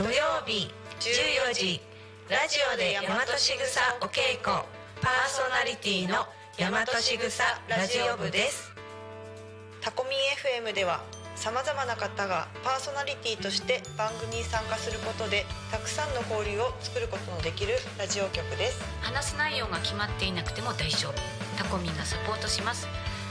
土曜日14時ラジオで大和しぐさお稽古。パーソナリティの大和しぐさラジオ部です。タコミン FM ではさまざまな方がパーソナリティとして番組に参加することでたくさんの交流を作ることのできるラジオ局です。話す内容が決まっていなくても大丈夫。タコミンがサポートします。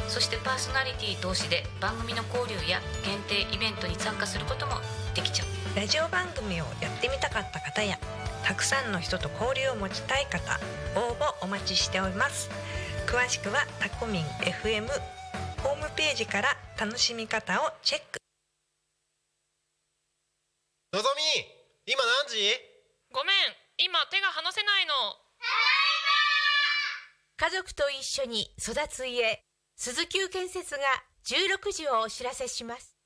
そしてパーソナリティ同士で番組の交流や限定イベントに参加することもできちゃうラジオ番組をやってみたかった方やたくさんの人と交流を持ちたい方応募お待ちしております。詳しくはタコミン FM ホームページから楽しみ方をチェック。のぞみ今何時？ごめん今手が離せないの。家族と一緒に育つ家鈴木建設が16時をお知らせします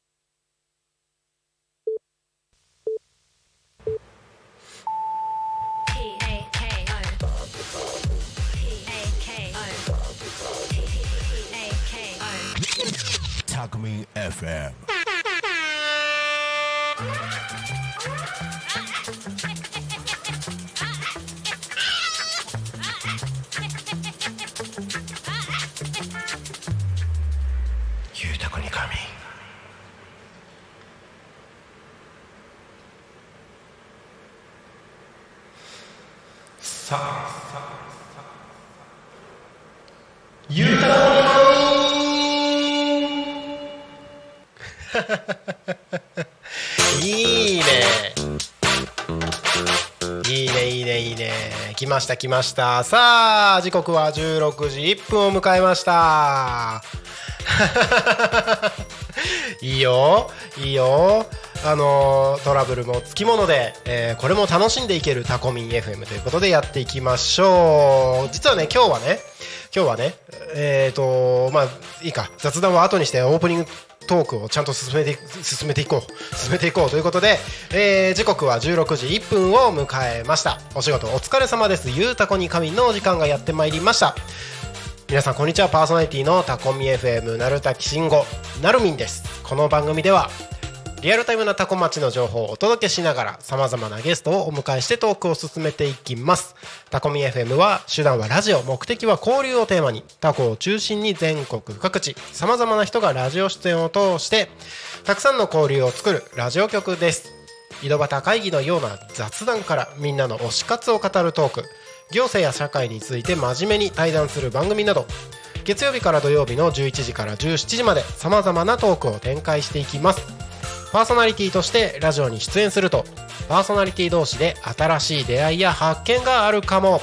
タクミン FM ました来ました。さあ時刻は16時1分を迎えました。いいよいいよ。あのトラブルもつきもので、えーこれも楽しんでいけるタコミン FM ということでやっていきましょう。実はね今日はね今日はねえっ、とまあいいか。雑談は後にしてオープニングトークをちゃんと進めて進めていこう進めていこうということで、えー時刻は16時1分を迎えました。お仕事お疲れ様です。ゆうたこに神のお時間がやってまいりました。皆さんこんにちは。パーソナリティのタコミ FM なるたきしんごなるみんです。この番組ではリアルタイムなタコ町の情報をお届けしながらさまざまなゲストをお迎えしてトークを進めていきます。タコミ FM は手段はラジオ目的は交流をテーマにタコを中心に全国各地さまざまな人がラジオ出演を通してたくさんの交流を作るラジオ局です。井戸端会議のような雑談からみんなの推し活を語るトーク。行政や社会について真面目に対談する番組など。月曜日から土曜日の11時から17時までさまざまなトークを展開していきます。パーソナリティとしてラジオに出演すると。パーソナリティ同士で新しい出会いや発見があるかも。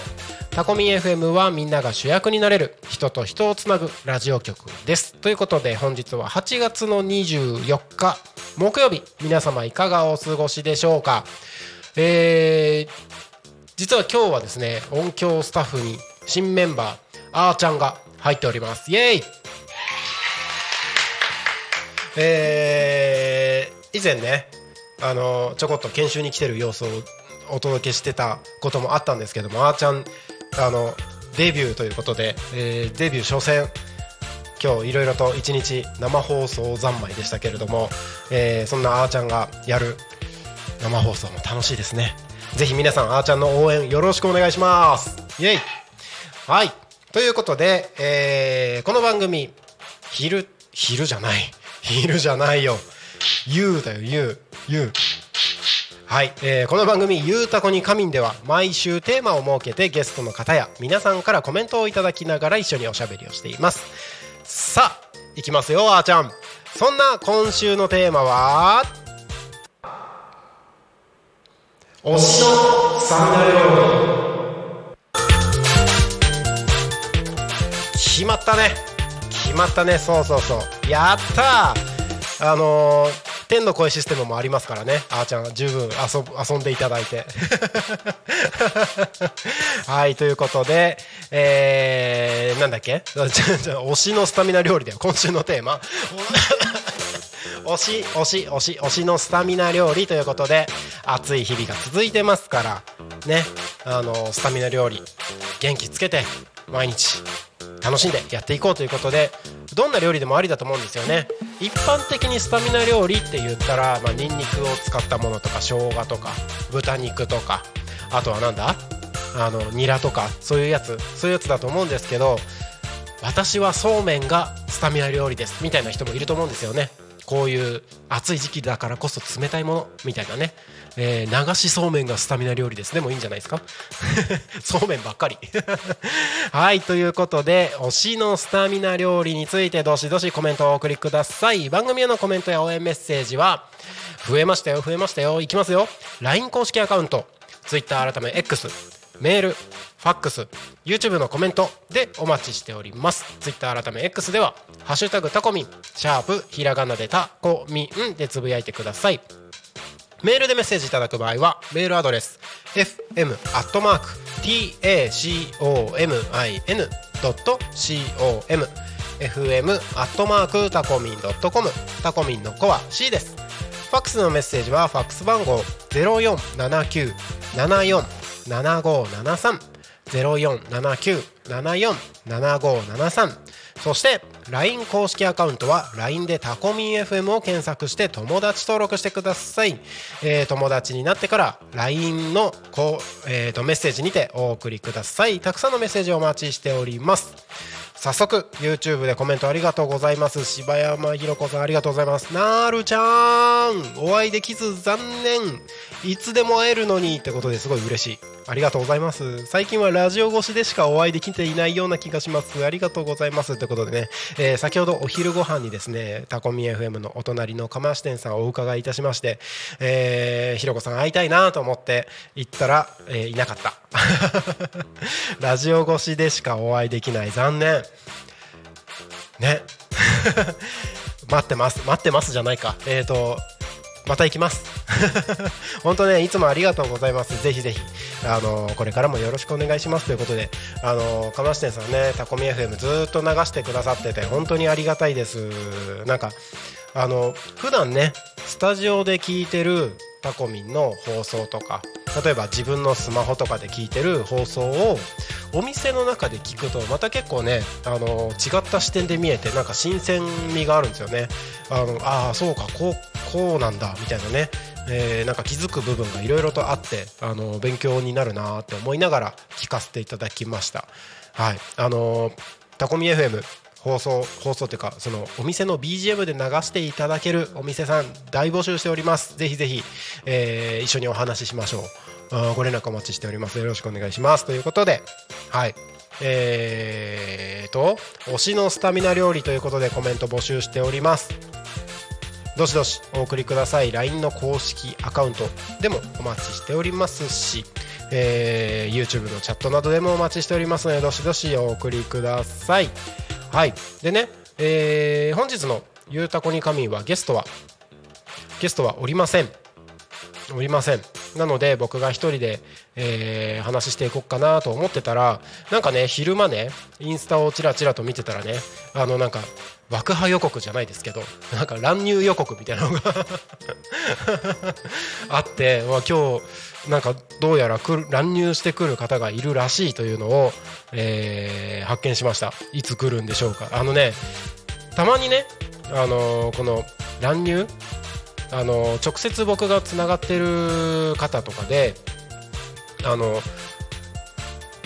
タコミン FM はみんなが主役になれる。人と人をつなぐラジオ局です。ということで本日は8月の24日木曜日。皆様いかがお過ごしでしょうか？えー実は今日はですね音響スタッフに新メンバーあーちゃんが入っております。イエーイ！えー以前ねあのちょこっと研修に来てる様子をお届けしてたこともあったんですけどもあーちゃんあのデビューということで、えーデビュー初戦今日いろいろと一日生放送三昧でしたけれども、えーそんなあーちゃんがやる生放送も楽しいですね。ぜひ皆さんあーちゃんの応援よろしくお願いします。イエイ。はい。ということで、えーこの番組昼昼じゃない。昼じゃないよ YOU だよ YOU YOU はい、えーこの番組「ゆうたこに仮眠」では毎週テーマを設けてゲストの方や皆さんからコメントをいただきながら一緒におしゃべりをしています。さあいきますよあーちゃん。そんな今週のテーマは推しのサミナ料理。決まったね。決まったね。そうそうそう。やったーあのー天の声システムもありますからね。あーちゃん十分遊遊んでいただいて。はいということでえー、なんだっけ？推しのスタミナ料理だよ。今週のテーマ。推し推し推し推しのスタミナ料理ということで暑い日々が続いてますから。ね。あのスタミナ料理元気つけて毎日楽しんでやっていこうということでどんな料理でもありだと思うんですよね。一般的にスタミナ料理って言ったら、まあ、ニンニクを使ったものとか生姜とか豚肉とかあとはなんだ？あのニラとかそういうやつそういうやつだと思うんですけど私はそうめんがスタミナ料理ですみたいな人もいると思うんですよね。こういう暑い時期だからこそ冷たいものみたいなね、えー流しそうめんがスタミナ料理です。でもういいんじゃないですか？そうめんばっかり。はいということで推しのスタミナ料理についてどしどしコメントをお送りください。番組へのコメントや応援メッセージは増えましたよ増えましたよいきますよ。LINE 公式アカウント Twitter 改め X メールファックス YouTube のコメントでお待ちしております。Twitter 改め X では「ハッシュタグタコミン」シャープひらがなでタコミンでつぶやいてください。メールでメッセージいただく場合はメールアドレス fm アットマーク tacomin.com fm アットマークタコミン .com タコミンの子は C です。ファックスのメッセージはファックス番号0479747573 0479747573そして LINE 公式アカウントは LINE でタコミン FM を検索して友達登録してください、えー友達になってから LINE のこう、えーとメッセージにてお送りください。たくさんのメッセージをお待ちしております。早速 YouTube でコメントありがとうございます。柴山ひろ子さんありがとうございます。なるちゃんお会いできず残念。いつでも会えるのにってことですごい嬉しい。ありがとうございます。最近はラジオ越しでしかお会いできていないような気がします。ありがとうございます。ということでね、えー先ほどお昼ご飯にですねタコミ FM のお隣の釜石店さんをお伺いいたしまして、えーひろこさん会いたいなと思って行ったら、えーいなかった。ラジオ越しでしかお会いできない。残念。ね。待ってます。待ってますじゃないか。えっ、ー、とまた行きます。本当ねいつもありがとうございます。ぜひぜひ。あのこれからもよろしくお願いします。ということであの釜石店さんねタコミ FM ずっと流してくださってて本当にありがたいです。なんかあの普段ねスタジオで聞いてるタコミンの放送とか例えば自分のスマホとかで聞いてる放送をお店の中で聞くとまた結構ねあの違った視点で見えてなんか新鮮味があるんですよね。あのあそうかこうこうなんだみたいなね、えーなんか気づく部分がいろいろとあってあの勉強になるなって思いながら聞かせていただきました。はい。あのタコミ FM 放送放送というかそのお店の BGM で流していただけるお店さん大募集しております。ぜひぜひ、えー一緒にお話ししましょう。ご連絡お待ちしております。よろしくお願いします。ということではい。えーと推しのスタミナ料理ということでコメント募集しております。どしどしお送りください。LINE の公式アカウントでもお待ちしておりますし、えー YouTube のチャットなどでもお待ちしておりますのでどしどしお送りください。はい。でね、えー本日の「ゆうたこに神」はゲストはゲストはおりません。おりません。なので僕が1人で、えー話していこうかなと思ってたらなんかね昼間ねインスタをちらちらと見てたらねあのなんか爆破予告じゃないですけどなんか乱入予告みたいなのが あって、まあ、今日なんかどうやら来る乱入してくる方がいるらしいというのを、えー発見しました。いつ来るんでしょうか。あのねたまにね、あのーこの乱入あの直接僕がつながってる方とかであの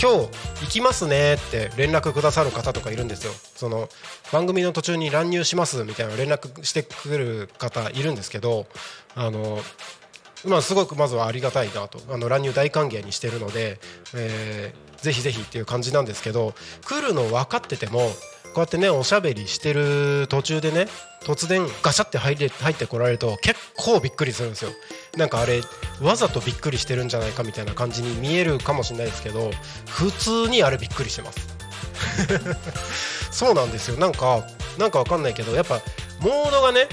今日行きますねって連絡くださる方とかいるんですよ。その番組の途中に乱入しますみたいな連絡してくる方いるんですけどあのまあすごくまずはありがたいなと。あの乱入大歓迎にしてるので、えーぜひぜひっていう感じなんですけど来るの分かっててもこうやってねおしゃべりしてる途中でね突然ガシャって入れ入ってこられると結構びっくりするんですよ。なんかあれわざとびっくりしてるんじゃないかみたいな感じに見えるかもしれないですけど普通にあれびっくりしてます。そうなんですよ。なんかなんかわかんないけどやっぱモードがね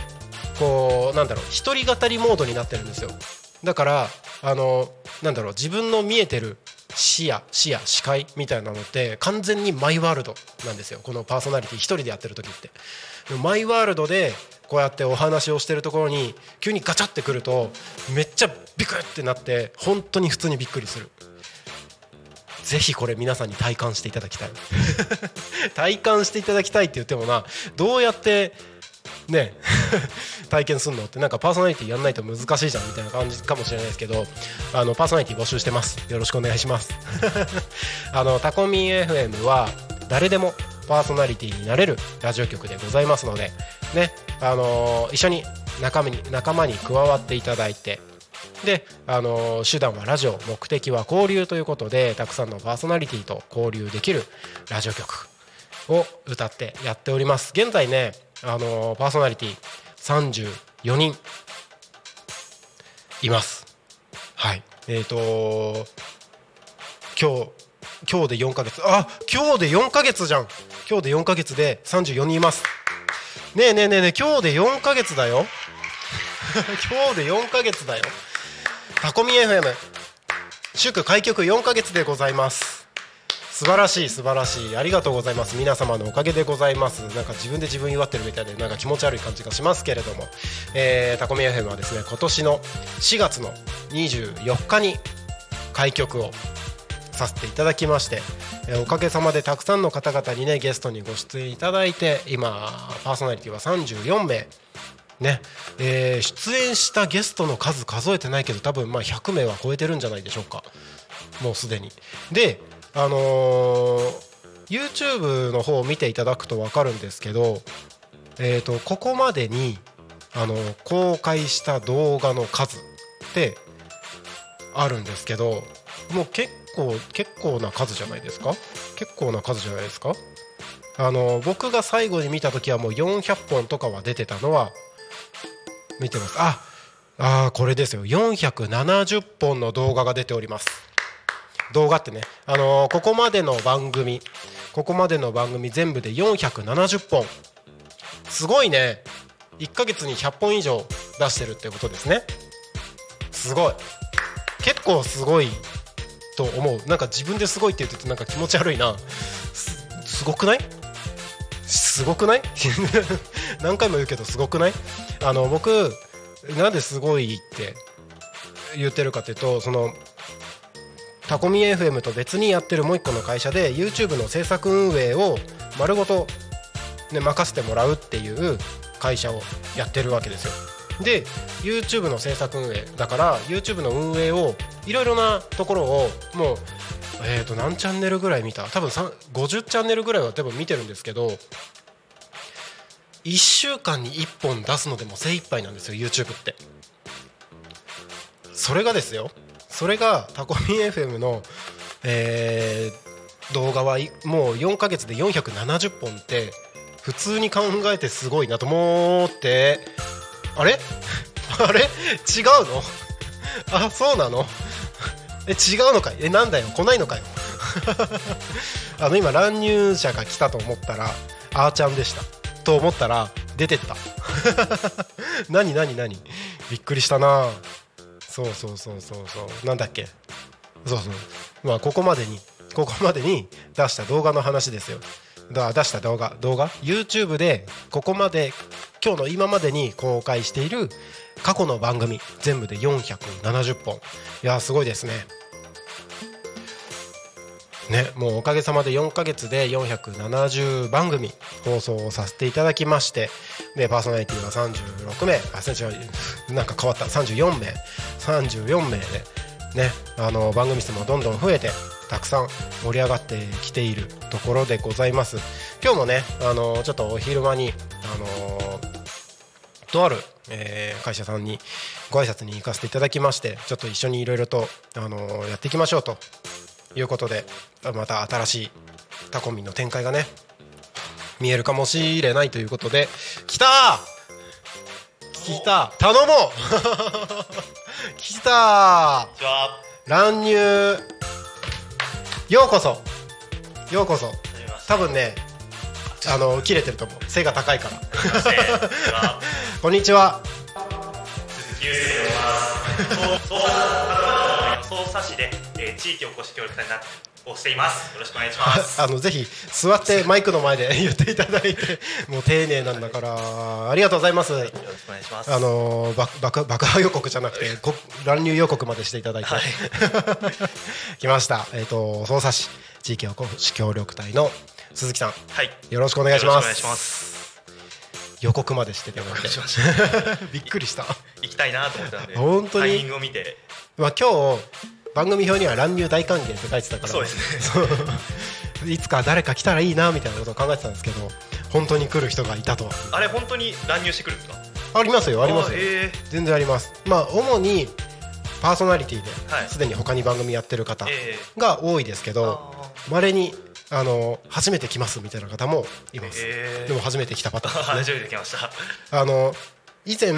こうなんだろう一人語りモードになってるんですよ。だからあのなんだろう自分の見えてる視野視野視界みたいなのって完全にマイワールドなんですよ。このパーソナリティ一人でやってる時って。マイワールドでこうやってお話をしてるところに急にガチャってくるとめっちゃビクってなって本当に普通にびっくりする。ぜひこれ皆さんに体感していただきたい。体感していただきたいって言ってもなどうやってね 体験するのってなんかパーソナリティやんないと難しいじゃんみたいな感じかもしれないですけどあのパーソナリティ募集してます。よろしくお願いします。あのタコミン FM は誰でもパーソナリティになれるラジオ局でございますのでねあの一緒に仲間に仲間に加わっていただいてで、あの手段はラジオ目的は交流ということでたくさんのパーソナリティと交流できるラジオ局を歌ってやっております。現在ね、あのパーソナリティ34人います。はい。えっ、ー、と今日今日で4ヶ月。あ今日で4ヶ月じゃん。今日で4ヶ月で34人います。ねえねえねえねえ今日で4ヶ月だよ。今日で4ヶ月だよ。タコミ FM 祝開局4ヶ月でございます。素晴らしい素晴らしい。ありがとうございます。皆様のおかげでございます。なんか自分で自分祝ってるみたいでなんか気持ち悪い感じがしますけれども、えー、タコミ FM はですね今年の4月の24日に開局をさせていただきまして、えおかげさまでたくさんの方々にねゲストにご出演いただいて今パーソナリティは34名。ね。えー、出演したゲストの数数えてないけど多分まあ100名は超えてるんじゃないでしょうか。もうすでに。であのー、YouTube の方を見ていただくと分かるんですけど、えーと、ここまでにあの公開した動画の数ってあるんですけどもう結構結構な数じゃないですか？結構な数じゃないですか？あの僕が最後に見た時はもう400本とかは出てたのは見てます。ああこれですよ。470本の動画が出ております。動画ってね、あのー、ここまでの番組ここまでの番組全部で470本。すごいね。1ヶ月に100本以上出してるってことですね。すごい。結構すごいと思う。なんか自分ですごいって言っててなんか気持ち悪いな。すごくない？すごくない？何回も言うけどすごくない？あの僕なんですごいって言ってるかというとそのタコミ FM と別にやってるもう一個の会社で YouTube の制作運営を丸ごと、ね、任せてもらうっていう会社をやってるわけですよ。で YouTube の制作運営だから YouTube の運営をいろいろなところをもうえーと何チャンネルぐらい見た？多分50チャンネルぐらいは多分見てるんですけど1週間に1本出すのでも精一杯なんですよ YouTube って。それがですよそれがタコミン FM の、えー、動画はもう4ヶ月で470本って普通に考えてすごいなと思って。あれ？あれ？違うの？あそうなの？え違うのかい？えなんだよ？来ないのかよ？あの今乱入者が来たと思ったらあーちゃんでした。と思ったら出てった。何何何？びっくりしたな。そうそうそうそうそう。なんだっけ？そうそう。まあここまでにここまでに出した動画の話ですよ。だ出した動画？動画？YouTube でここまで今日の今までに公開している過去の番組全部で470本。いやすごいですね。ねもうおかげさまで4ヶ月で470番組放送をさせていただきましてでパーソナリティは36名あ違うなんか変わった34名34名でねあの番組数もどんどん増えてたくさん盛り上がってきているところでございます。今日もねあのちょっとお昼間にあのとある、えー、会社さんにご挨拶に行かせていただきましてちょっと一緒にいろいろと、あのやっていきましょうということでまた新しいタコミンの展開がね見えるかもしれないということで来た!来た!頼もう! 来た!乱入!ようこそ!ようこそ!多分ねあの切れてると思う。背が高いから。こんにちは匝瑳市で、えー、地域おこし協力隊になをしています。よろしくお願いします。あのぜひ座ってマイクの前で 言っていただいてもう丁寧なんだからありがとうございます、よろしくお願いします。あの爆爆爆破予告じゃなくてこ乱入予告までしていただいて、来ましたえっ、と匝瑳市地域おこし協力隊の鈴木さんはい。よろしくお願いしますお願いします。予告までしていただいてしました。びっくりした行きたいなと思ってたんで、本当に？タイミングを見て、まあ今日番組表には乱入大歓迎って書いてたから。そうですね。そういつか誰か来たらいいなみたいなことを考えてたんですけど本当に来る人がいたと。はあれ本当に乱入してくるんですか？ありますよありますよ。え全然あります。まあ主にパーソナリティではい。すでに他に番組やってる方えが多いですけー、どあまれにあの初めて来ますみたいな方もいーます。えー、でも初めて来たパターンですね。初めて来ました。あの以前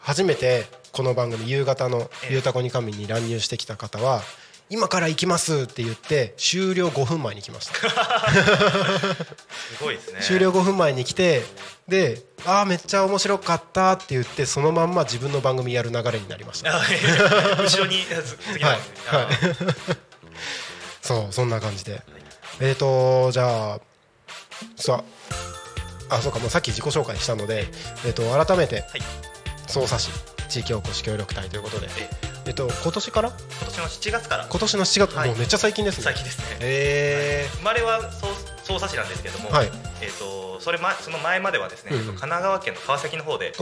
初めてこの番組夕方の「ええ。ゆうたこに神」に乱入してきた方は今から行きますって言って終了5分前に来ました。すごいですね。終了5分前に来てで「ああめっちゃ面白かった」って言ってそのまんま自分の番組やる流れになりました。あ。後ろにつ次。はいあー。そうそんな感じで。えーとじゃあさああそうかもうさっき自己紹介したので、えー、と改めてはい。匝瑳市地域おこし協力隊ということで。ええっと今年から？今年の7月から。今年の7月、はい。もうめっちゃ最近ですね。最近ですね。え生まれはそう匝瑳市なんですけども、はい。えっ、とそれまその前まではですね、うんうん。神奈川県の川崎の方で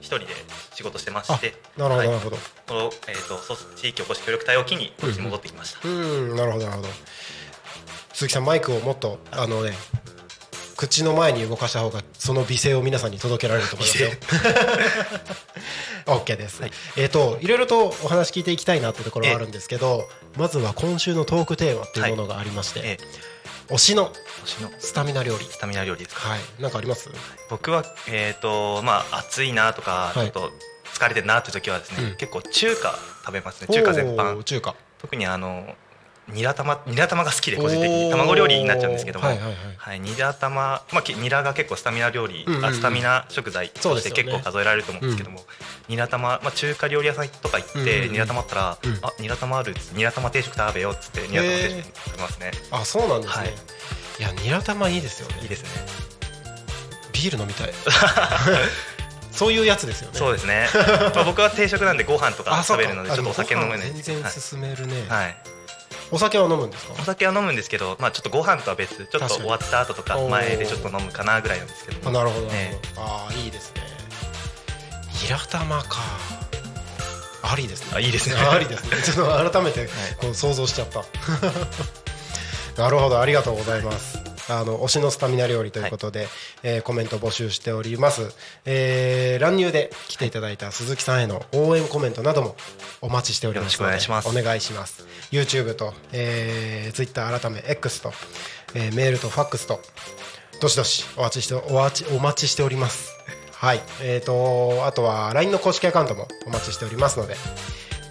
一人で仕事してまして、なるほどなるはいほど、このえっ、とそう地域おこし協力隊を機にこっちに戻ってきました。うんなるほどなるほど。鈴木さんマイクをもっとあのね口の前に動かした方がその美声を皆さんに届けられると思いますよ。OK です、はい。えっ、といろいろとお話聞いていきたいなってところはあるんですけどまずは今週のトークテーマっていうものがありまして、え推しのスタミナ料理。スタミナ料理ですか。はい。なんかあります？僕はえっ、とまあ暑いなとか、はい。ちょっと疲れてるなっていう時はですね、うん。結構中華食べますね。中華全お般ー。中華。特にあのニラ玉ニラ玉が好きで個人的に。卵料理になっちゃうんですけども、はいはいはい。はい、ニラ玉、まあ、きニラが結構スタミナ料理、うんうんうん。あスタミナ食材として結構数えられると思うんですけども、ニラ玉、まあ、中華料理屋さんとか行って、うんうんうん。ニラ玉あったら、うん。あニラ玉あるっつってニラ玉定食食べようっつってニラ玉定食食べますね、あそうなんですね、はい。い、やニラ玉いいですよね。いいですね。ビール飲みたい。そういうやつですよね。そうですね、まあ、僕は定食なんでご飯とか食べるのでちょっとお酒飲めない全然進めるね、はい、はいお酒は飲むんですか？お酒は飲むんですけど、まあ、ちょっとご飯とは別ちょっと終わった後とか前でちょっと飲むかなぐらいなんですけど。あなるほど。なるえほど、ああいいですね。ニラ玉か。ありですね。あいいですね。ありですね。ちょっと改めてこう想像しちゃった。なるほどありがとうございますあの推しのスタミナ料理ということで、えーコメント募集しております、えー乱入で来ていただいた鈴木さんへの応援コメントなどもお待ちしておりますのでよろしくお願いします。お願いします。YouTube と、えー、Twitter 改め X と、えーメールとファックスとどしどしお待ちしてお待ちお待ちしております。はい。えー、とあとは LINE の公式アカウントもお待ちしておりますので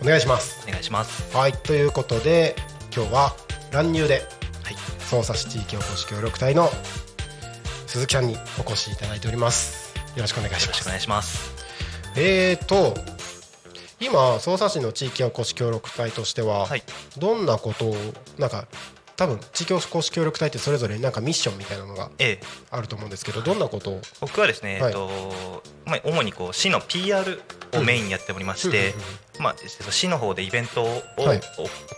お願いします。お願いします。はい。ということで今日は乱入ではい。匝瑳市地域おこし協力隊の鈴木さんにお越しいただいております。よろしくお願いします。よろしくお願いします。えーと今匝瑳市の地域おこし協力隊としては、はい。どんなことをなんか多分地域おこし協力隊ってそれぞれなんかミッションみたいなのがええ。あると思うんですけどどんなことを？僕はですね、はい。えっとまあ、主にこう市の PR をメインにやっておりまして、まあ、市の方でイベントを、はい。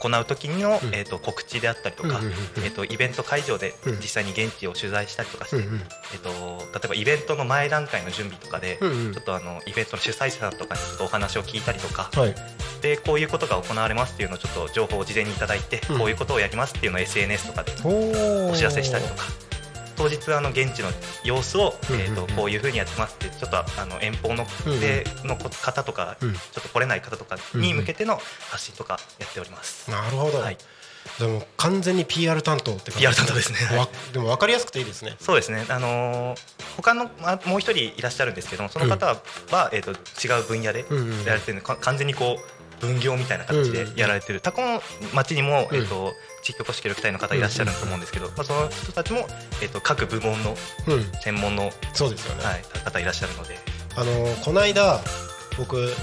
行う時の、うん。えっと告知であったりとか、うんえっとイベント会場でうん。実際に現地を取材したりとかして、うんうん。えっと例えばイベントの前段階の準備とかで、うんうん。ちょっとあのイベントの主催者さんとかにちょっとお話を聞いたりとか、はい。でこういうことが行われますっていうのをちょっと情報を事前にいただいて、うん。こういうことをやりますっていうのを SNS とかでおお知らせしたりとか当日あの現地の様子を、うんうんうん。えー、とこういうふうにやってますってちょっとあの遠方のうんうん。での方とか、うん。ちょっと来れない方とかに向けての発信とかやっております。なるほど、はい。でも完全に PR 担当って感じ PR 担当ですね。でも分かりやすくていいですね。そうですね、あのー他のあもう一人いらっしゃるんですけどもその方は、えー、と違う分野でうんうん。やられてるんでか完全にこう分業みたいな形でやられてる、他の町にも、うん。えー、と地域おこし協力隊の方いらっしゃると思うんですけど、まあ、その人たちも、えー、と各部門のうん。専門の、そうですよね、はい、方いらっしゃるので。あのこの間僕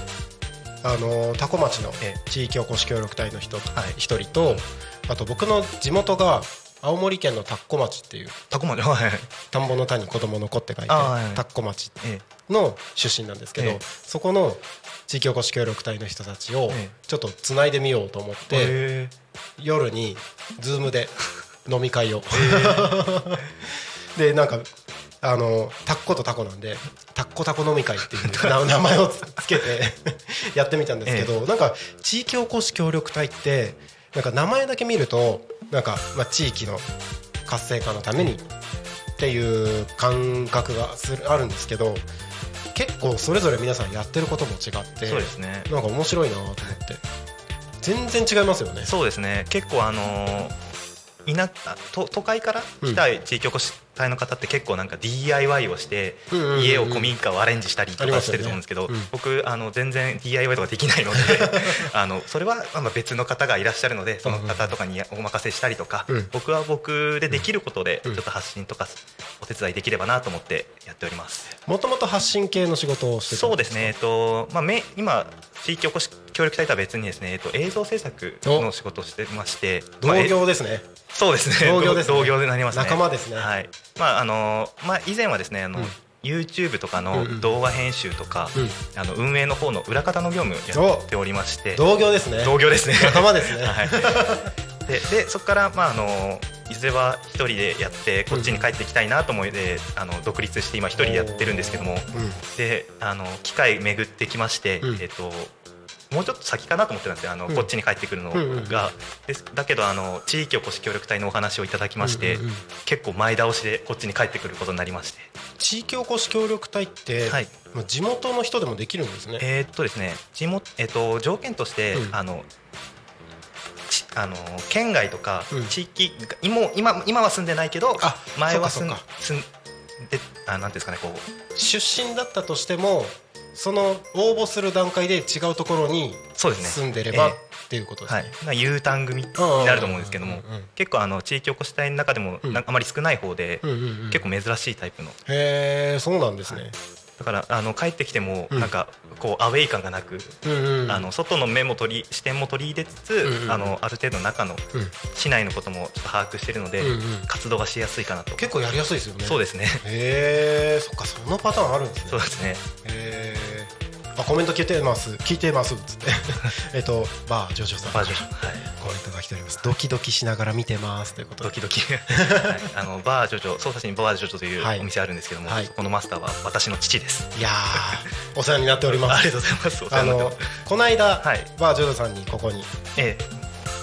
あの多古町のえ地域おこし協力隊の人はい。一人とあと僕の地元が青森県の田子町っていうタコまではい。田んぼの田に子供の子って書いて田子町え。の出身なんですけど、ええ。そこの地域おこし協力隊の人たちをええ。ちょっとつないでみようと思って、え。夜にズームで 飲み会を、でなんかあのタッコとタコなんでタッコタコ飲み会っていう な名前をつつけて やってみたんですけど、なんか地域おこし協力隊ってなんか名前だけ見るとなんか、まあ、地域の活性化のためにっていう感覚がするあるんですけど結構それぞれ皆さんやってることも違ってそうですね。なんか面白いなと思って。全然違いますよね。そうですね。結構あのー、田と都会から来た地域おこし隊の方って結構なんか DIY をして家を古民家をアレンジしたりとかしてると思うんですけど、うん。僕あの全然 DIY とかできないので あのそれはまあ別の方がいらっしゃるのでその方とかにお任せしたりとか、うん。僕は僕でできることでちうん。ょっと発信とかお手伝いできればなと思ってやっております。もともと発信系の仕事をしてたそうですね、えっとまあ、め今地域おこし協力隊とは別にですね、えっと、映像制作の仕事をしてましてまあ同え業ですね。そうですね。同業ですね同業になりますね。仲間ですねはい。まああのまあ以前はですねあの、うん YouTube とかうんうんの動画編集とか、うんあの運営の方の裏方の業務やっておりまして、同業ですね。同業ですね。仲間ですね。はい。ででそこからまああのいずれは一人でやってこっちに帰ってきたいなと思いで、あの独立して今一人でやってるんですけども、であの機会巡ってきまして、うんえっともうちょっと先かなと思ってたんですよ。あの、うん。こっちに帰ってくるのが、うんうんうん。ですだけどあの地域おこし協力隊のお話をいただきまして、うんうんうん。結構前倒しでこっちに帰ってくることになりまして。地域おこし協力隊って、はい。まあ地元の人でもできるんですね。えーっとですね地元、えっと条件として、うん。あのちあの県外とかうん。地域が今今今は住んでないけどあ前は住んであなんていうんですかねこう。出身だったとしても、その応募する段階で違うところに住んでればえっていうことですはい。ね。、まあ U ターン組になると思うんですけども結構あの地域おこし隊の中でもあまり少ない方で、結構珍しいタイプの。へえ、そうなんですね。だからあの帰ってきてもうん。なんかこうアウェイ感がなく、あの外の目も取り視点も取り入れつつ、あのある程度中のうん。市内のこともちょっと把握しているので、活動がしやすいかなと。結構やりやすいですよね。そうですね。へえ、そっかそのパターンあるんですね。そう。ですね。へえ。あコメント聞いてます聞いてますっつって。えっとバージョジョさん。バージョンはい。コメントが来ております。ドキドキしながら見てますということ。でドキドキ、はい、あのバージョジョ匝瑳市にバージョジョというはい。お店あるんですけども、はい。そこのマスターは私の父です。いやーお世話になっております。ありがとうございます。あのこの間、はい。バージョジョさんにここにえ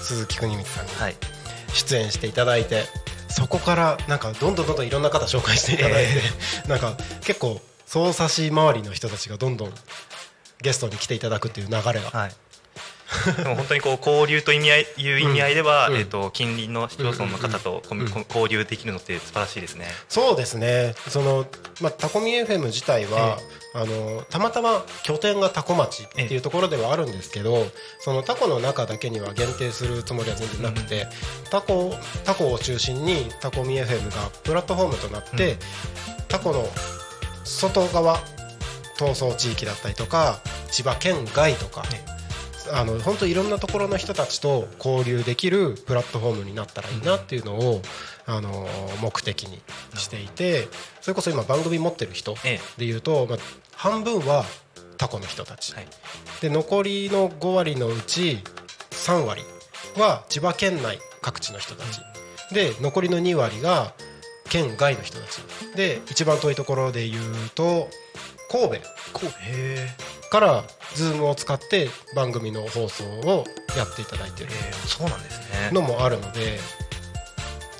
鈴木邦光さんに出演していただいてそこからなんかどんどんどんどんいろんな方紹介していただいて、なんか結構匝瑳市周りの人たちがどんどんゲストに来ていただくっていう流れが、はい。でも本当にこう 交流と意味合いいう意味合いでは、うん。えっ、と近隣の市町村の方とコミうん。こ交流できるのって素晴らしいですね。そうですね。その、まあ、タコミ FM 自体は、あのたまたま拠点がタコ町っていうところではあるんですけど、そのタコの中だけには限定するつもりは全然なくて、タコタコを中心にタコミ FM がプラットフォームとなって、うん。タコの外側闘争地域だったりとか千葉県外とか、あの本当いろんなところの人たちと交流できるプラットフォームになったらいいなっていうのを、あの目的にしていてそれこそ今番組持ってる人えでいうと、まあ、半分はタコの人たち、はい。で残りの5割のうち3割は千葉県内各地の人たち。で残りの2割が県外の人たち。で一番遠いところで言うと神戸こうへからズームを使って番組の放送をやっていただいているえそうなんですね。のもあるので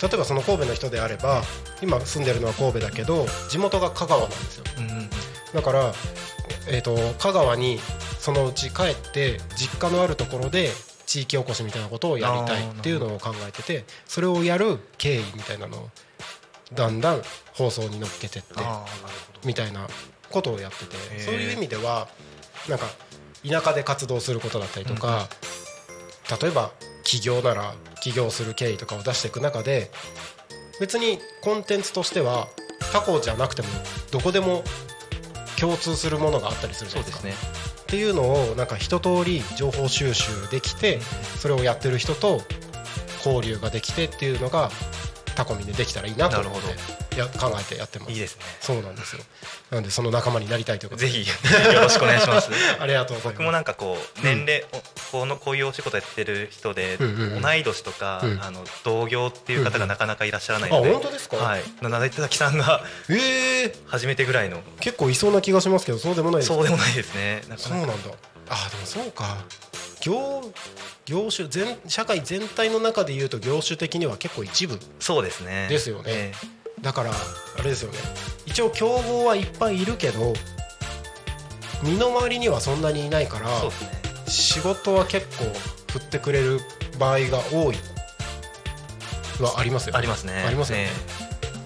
例えばその神戸の人であれば今住んでるのは神戸だけど地元が香川なんですよ。だから、えー、と香川にそのうち帰って実家のあるところで地域おこしみたいなことをやりたいっていうのを考えててそれをやる経緯みたいなのをだんだん放送に乗っけてって。みたいなことをやっててそういう意味ではなんか田舎で活動することだったりとか、例えば起業なら起業する経緯とかを出していく中で別にコンテンツとしては他校じゃなくてもどこでも共通するものがあったりするじゃないですか。すね。っていうのをなんか一通り情報収集できてそれをやってる人と交流ができてっていうのがタコミンでできたらいいなと思ってや考えてやってます。いいですね。そうなんですよ。なんでその仲間になりたいということで。ぜひよろしくお願いします。ありがとうございます。僕もなんかこう年齢、おこのこういうお仕事やってる人で、うんうんうん。同い年とか、うん。あの同業っていう方がなかなかいらっしゃらないあので、本当ですか？はい。なので滝さんがええ初めてぐらいの。結構いそうな気がしますけどそうでもないですか？そうでもないですね。なかなか。そうなんだ。あでもそうか。業業種全社会全体の中でいうと業種的には結構一部そうですね。ですよね。えだからあれですよね。一応競合はいっぱいいるけど身の回りにはそんなにいないからえそうですね仕事は結構振ってくれる場合が多いはありますよね。ありますね。ありますよね。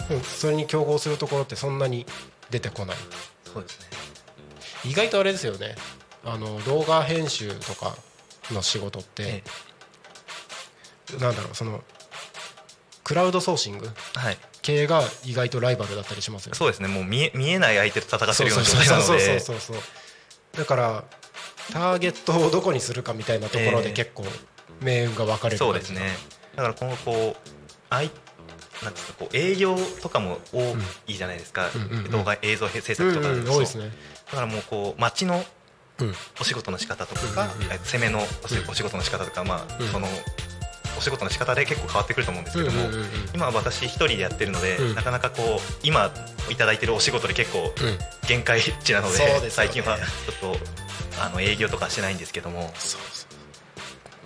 えうんそれに競合するところってそんなに出てこない。えそうですね。意外とあれですよね。あの動画編集とかの仕事って、えなんだろうそのクラウドソーシングえはい系が意外とライバルだったりしますよね。そうですね。もう見え見えない相手と戦ってるような状態なのそうそうでそうそう。だからターゲットをどこにするかみたいなところでええ。結構命運が分かれるそうですね。だから今後こうあいなんですかこう営業とかも多いじゃないですか、動画映像制作とか、うんうん、多いですね。だからもうこう街のうん。お仕事の仕方とか、攻めのお仕事の仕方とか、まあうん。そのお仕事の仕方で結構変わってくると思うんですけども、うんうんうんうん。今は私一人でやってるので、うん。なかなかこう今いただいてるお仕事で結構うん。限界値なので,、そうですよね。最近はちょっとあの営業とかしてないんですけども、そうそう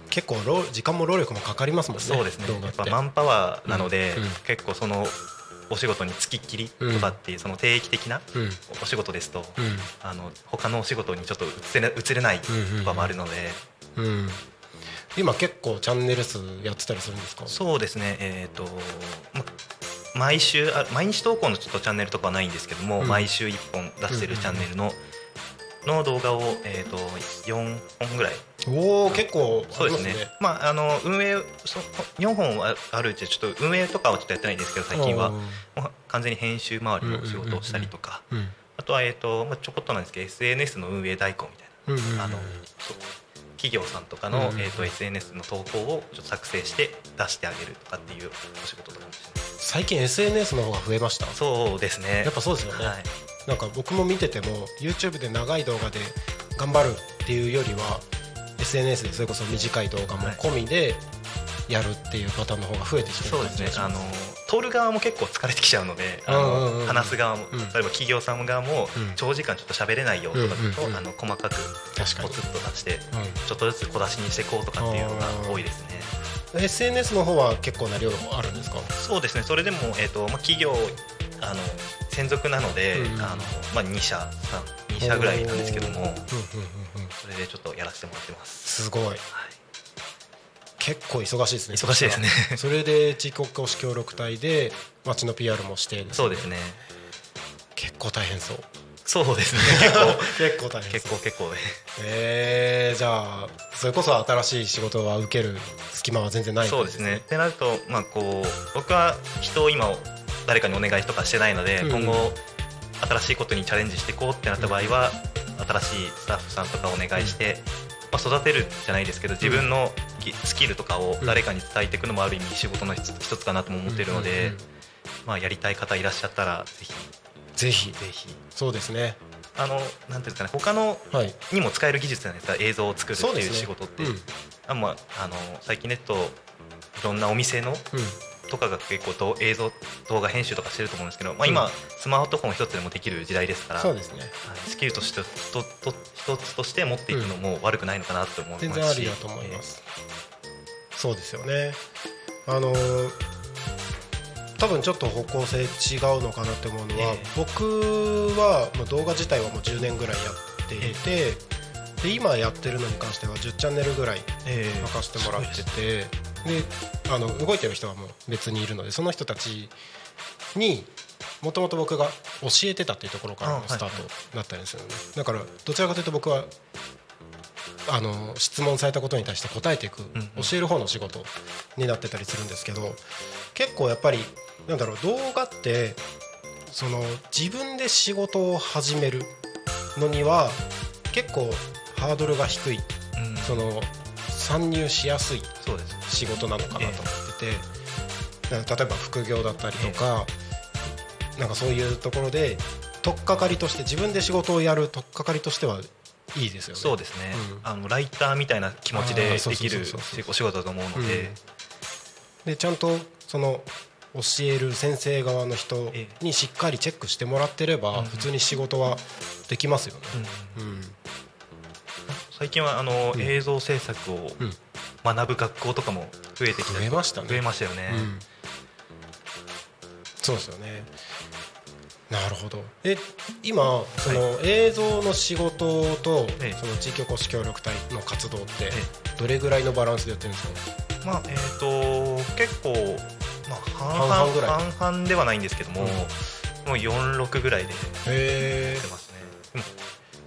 結構労時間も労力もかかりますもんねそうですね。やっぱマンパワーなので、うん。うん。結構そのお仕事につきっきりとかっていうその定期的なうん。お仕事ですと、うん。あの他のお仕事にちょっと移れ移れないとかもあるので、うん今結構チャンネル数やってたりするんですか？そうですね。えっ、とま毎週あ毎日投稿のちょっとチャンネルとかはないんですけども、うん。毎週1本出してるチャンネルの、の動画を、えー、と4本ぐらい。おお結構あそうですね。りまああの運営そ4本はあるうちちょっと運営とかはちょっとやってないんですけど最近は。もう完全に編集周りの仕事をしたりとか、うんあとは、えーとまあ、ちょこっとなんですけど SNS の運営代行みたいな。うんうんうん。あの企業さんとかの、うん。えー、と SNS の投稿をちょっと作成して出してあげるとかっていうお仕事とかも最近 SNS の方が増えました？そうですね。やっぱそうですよね、はい。なんか僕も見てても YouTube で長い動画で頑張るっていうよりは SNS でそれこそ短い動画も込みでやるっていうパターンの方が増えてきてるそう感じがします。ですね。あの撮る側も結構疲れてきちゃうのであの話す側も、うん。例えば企業さん側もうん。長時間ちょっと喋れないよとかだと、あの細かくポツッと出してうちょっとずつ小出しにしていこうとかっていうのが多いですね。ん、SNS の方は結構な量あるんですか？そうですね。それでも、えーとまあ、企業あの専属なので、うんあのまあ、2社3 2社ぐらいなんですけどもそれでちょっとやらせてもらってます、すごい、結構忙しいですね忙しいですね。それで地域おこし協力隊で町の PR もして、そうですね。結構大変そう。そうですね。結構。結構大変結構結構。ねえー、じゃあそれこそ新しい仕事は受ける隙間は全然ないそうですね。ってなると、まあ、こう僕は人を今誰かにお願いとかしてないので、うん。今後新しいことにチャレンジしていこうってなった場合は、新しいスタッフさんとかお願いして、まあ、育てるじゃないですけど自分のぎスキルとかを誰かに伝えていくのもある意味仕事の一つかなとも思っているので、まあ、やりたい方いらっしゃったらぜひ。ぜひ。ぜひ。そうですね。あのなんていうんですかね他のはい。にも使える技術じゃないですか映像を作るっていう仕事って、うん。あまあ、あの最近ネットいろんなお店のうんとかが結構どう映像動画編集とかしてると思うんですけど、まあ、今、スマートフォン一つでもできる時代ですからそうね。はいスキルとしてとと一つとして持っていくのも悪くないのかなと思いますし。全然ありだと思います、そうですよね。あのー多分ちょっと方向性違うのかなって思うのは、ええ。僕はもう動画自体はもう10年ぐらいやっていて、で今やってるのに関しては10チャンネルぐらいええ。任せてもらっててであの動いてる人はもう別にいるのでその人たちにもともと僕が教えてたっていうところからスタートだったんですよね。だからどちらかというと僕はあの質問されたことに対して答えていく、教える方の仕事になってたりするんですけど結構やっぱりなんだろう動画ってその自分で仕事を始めるのには結構ハードルが低い。うん。その参入しやすい仕事なのかなと思ってて、だから例えば副業だったりとか、なんかそういうところで取っかかりとして自分で仕事をやる取っかかりとしてはいいですよね。そうですね、うん。あのライターみたいな気持ちでできるお仕事だと思うので、でちゃんとその教える先生側の人え。にしっかりチェックしてもらってればうん。普通に仕事はできますよね。うん。うん最近はあの、うん。映像制作をうん。学ぶ学校とかも増えてきて増えましたね。増えましたよね、うん。そうですよね。なるほど。え今その映像の仕事とええ。その地域おこし協力隊の活動ってえどれぐらいのバランスでやってるんですか？まあえっ、と結構、まあ、半々半々ぐらい。半々ではないんですけども、うん。もう46ぐらいでやへってますね。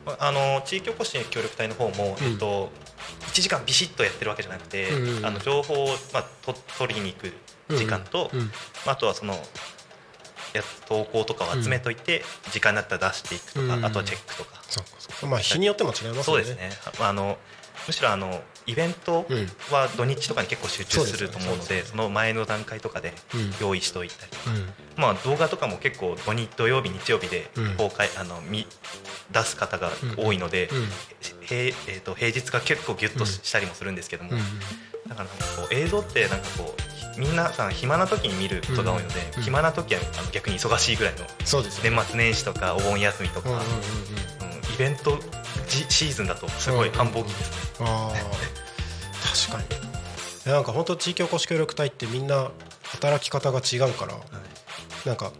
ああの地域おこし協力隊の方も、うん。えっと1時間ビシッとやってるわけじゃなくて、あの情報を、まあ、と取りに行く時間と、あ、あとはそのや投稿とかを集めといて、時間になったら出していくとか、うんあとはチェックとか、まあ日によっても違いますよね。そうですね。ああのむしろあのイベントうん。は土日とかに結構集中すると思うのですよね。でその前の段階とかでうん。用意しておいたり、うん。まあ、動画とかも結構土日土曜日日曜日でうん。公開、あの見出す方が多いので、うん。平えー、と平日が結構ギュッとしたりもするんですけども、うんだからなんかこう映像ってなんかこうみんなさん暇な時に見ることが多いので、うん暇な時はあの逆に忙しいぐらいの。年末年始とかお盆休みとか、うんうんうんうん。うんイベントじシーズンだとすごい繁忙期ですね。あー。確かに。なんか本当地域おこし協力隊ってみんな働き方が違うからなんか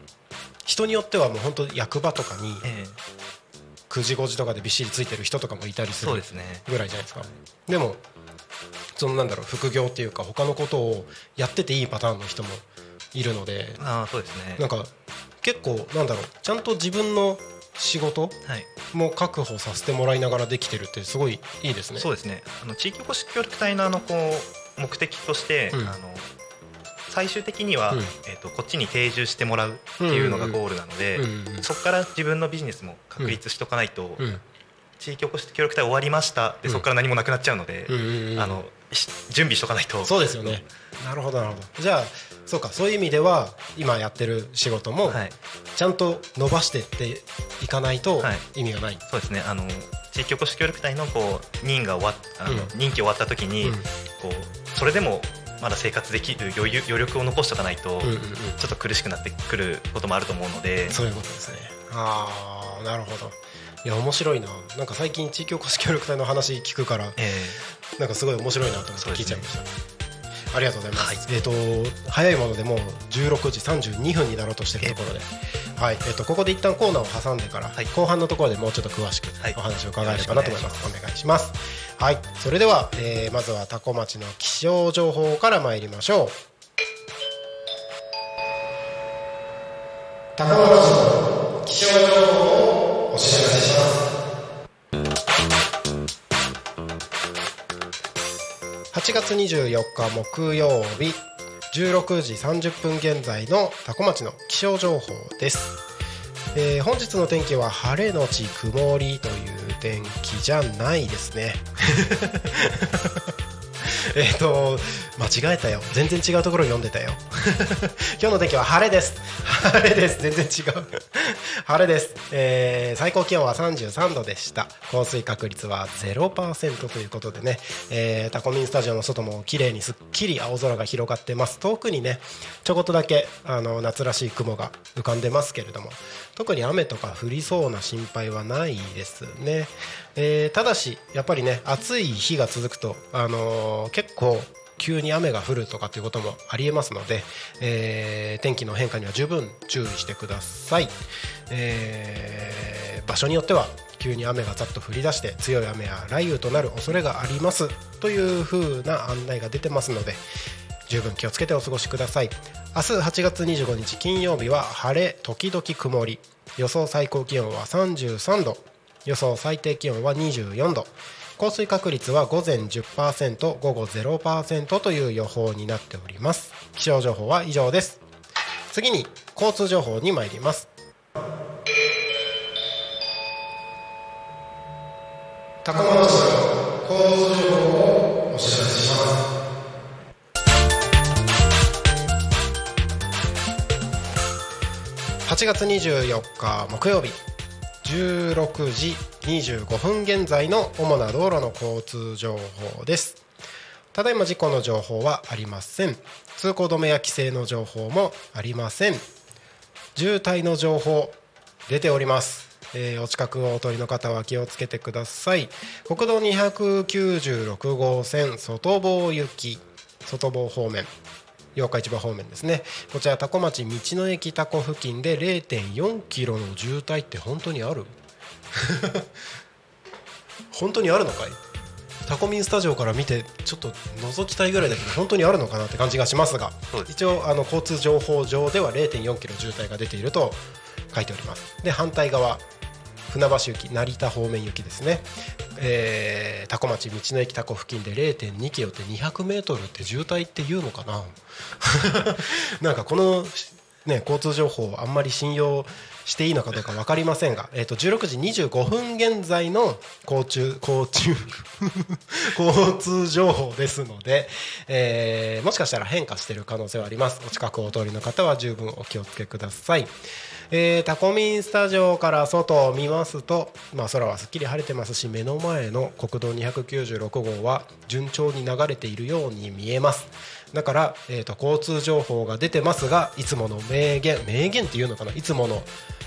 人によってはもう本当役場とかにええ。9時5時とかでびっしりついてる人とかもいたりするぐらいじゃないですか。でもそのなんだろう副業っていうか他のことをやってていいパターンの人もいるのでああそうですね。なんか結構なんだろうちゃんと自分の仕事はいも確保させてもらいながらできてるってすごいいいですね。そうですね。あの地域おこし協力隊のあのこう目的として、うん。あの最終的には、うん。えー、とこっちに定住してもらうっていうのがゴールなので、うんうんうんそこから自分のビジネスも確立しとかないと、うん地域おこし協力隊終わりましたでうんそこから何もなくなっちゃうので、あのし準備しとかないとそうですよね。なるほどなるほど。じゃあそうかそういう意味では今やってる仕事もはいちゃんと伸ばしてっていかないとはい意味がない。そうですねあの地域おこし協力隊のこう任が終わっあの、うん任期終わった時に、うんこうそれでもまだ生活できる余裕余力を残しておかないと、うん。ちょっと苦しくなってくることもあると思うのでそういうことですね。ああなるほど。いや面白いな。なんか最近地域おこし協力隊の話聞くからえなんかすごい面白いなと思って聞いちゃいました。ありがとうございます。えっ、と早いものでもう16時32分になろうとしているところで、はい。えっ、とここで一旦コーナーを挟んでから、はい後半のところでもうちょっと詳しくはいお話を伺えればなと思います。お願いします。はい。それでは、えーまずはタコ町の気象情報から参りましょう。タコ町の気象情報をお知らせします。8月24日木曜日16時30分現在の多古町の気象情報です、えー本日の天気は晴れのち曇りという天気じゃないですね えっと間違えたよ。全然違うところ読んでたよ。今日の天気は晴れです。晴れです。全然違う。晴れです、えー最高気温は33度でした。降水確率は0%ということでね、えータコミンスタジオの外も綺麗にすっきり青空が広がってます。遠くにねちょこっとだけあの夏らしい雲が浮かんでますけれども。特に雨とか降りそうな心配はないですね、えーただしやっぱりね暑い日が続くと、あのー結構急に雨が降るとかということもありえますので、えー天気の変化には十分注意してください、えー場所によっては急に雨がざっと降り出して強い雨や雷雨となる恐れがあります。という風な案内が出てますので十分気をつけてお過ごしください。明日8月25日金曜日は晴れ時々曇り。予想最高気温は33度。予想最低気温は24度。降水確率は午前10%午後0%という予報になっております。気象情報は以上です。次に交通情報に参ります。高松市交通情報をお知らせします。8月24日木曜日。16時25分現在の主な道路の交通情報です。ただいま事故の情報はありません。通行止めや規制の情報もありません。渋滞の情報出ております。えーお近くをお通りの方は気をつけてください。国道296号線外房行き外房方面。八日市場方面ですね。こちら多古町道の駅多古付近で0.4キロの渋滞って本当にある？本当にあるのかい？タコミンスタジオから見てちょっと覗きたいぐらいだけど本当にあるのかなって感じがしますが一応あの交通情報上では0.4キロ渋滞が出ていると書いております。で反対側船橋行き成田方面行きですね、えー、多古町道の駅多古付近で0.2キロって200メートルって渋滞って言うのかな？なんかこの、ね、交通情報あんまり信用していいのかどうか分かりませんが、えー、と16時25分現在の交通交通 交通情報ですので、えーもしかしたら変化している可能性はあります。お近くお通りの方は十分お気をつけください。えータコミンスタジオから外を見ますと、まあ、空はすっきり晴れてますし目の前の国道296号は順調に流れているように見えます。だから、えー、と交通情報が出てますがいつもの名言名言っていうのかな？いつもの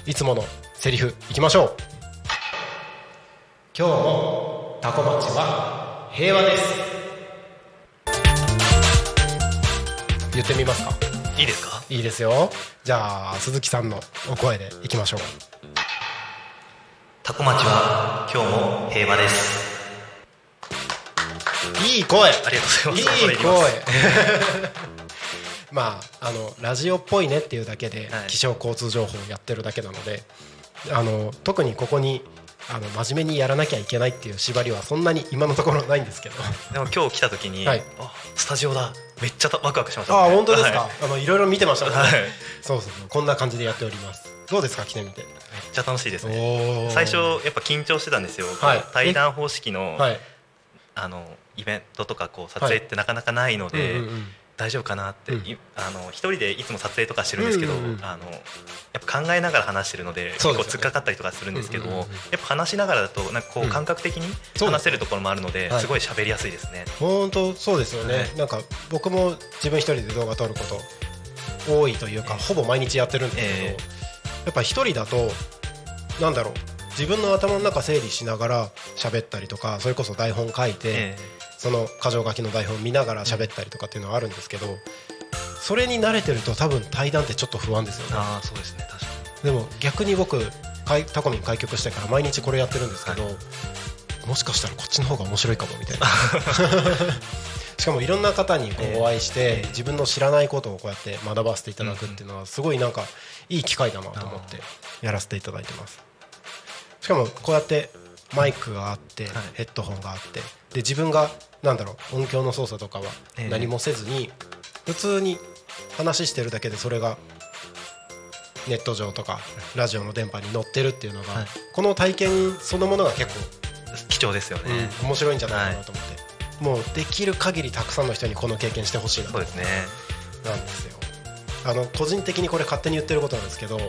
いつものセリフいきましょう。今日もタコ町は平和です。言ってみますか？いいですか？いいですよ。じゃあ鈴木さんのお声でいきましょう。タコ町は今日も平和です。いい声。ありがとうございます。いい声。まああのラジオっぽいねっていうだけではい。気象交通情報をやってるだけなので、あの特にここにあの真面目にやらなきゃいけないっていう縛りはそんなに今のところないんですけど。でも今日来た時に、はい。あスタジオだめっちゃワクワクしました、ああ本当ですか、はい。あのいろいろ見てましたもんね、はい。そうそうこんな感じでやっております。どうですか来てみてめっちゃ楽しいですね。最初やっぱ緊張してたんですよ、はい。対談方式の,、はい。あのイベントとかこう撮影ってなかなかないので、うんうんうん大丈夫かなって、うん。いあの一人でいつも撮影とかしてるんですけど、うんうんうん。あのやっぱ考えながら話してるので結構突っかかったりとかするんですけども、うんうんうん。やっぱ話しながらだとなんかこううん。感覚的に話せるところもあるので、はい。すごい喋りやすいですね。本当そうですよね、はい。なんか僕も自分一人で動画撮ること多いというか、ええ。ほぼ毎日やってるんですけど、えやっぱ一人だとなんだろう。自分の頭の中整理しながら喋ったりとかそれこそ台本書いて、えその箇条書きの台本見ながら喋ったりとかっていうのはあるんですけどそれに慣れてると多分対談ってちょっと不安ですよね。ああそうですね。確かに。でも逆に僕タコミン開局してから毎日これやってるんですけど、もしかしたらこっちの方が面白いかもみたいな。しかもいろんな方にこうお会いして自分の知らないことをこうやって学ばせていただくっていうのはすごいなんかいい機会だなと思ってやらせていただいてます。しかもこうやってマイクがあってはい。ヘッドホンがあってで自分がなんだろう音響の操作とかはええ。何もせずに普通に話してるだけでそれがネット上とかラジオの電波に乗ってるっていうのが、はい。この体験そのものが結構、貴重ですよね、面白いんじゃないかなと思って、もうできる限りたくさんの人にこの経験してほしいなとそうですね。なんですよ。あの個人的にこれ勝手に言ってることなんですけど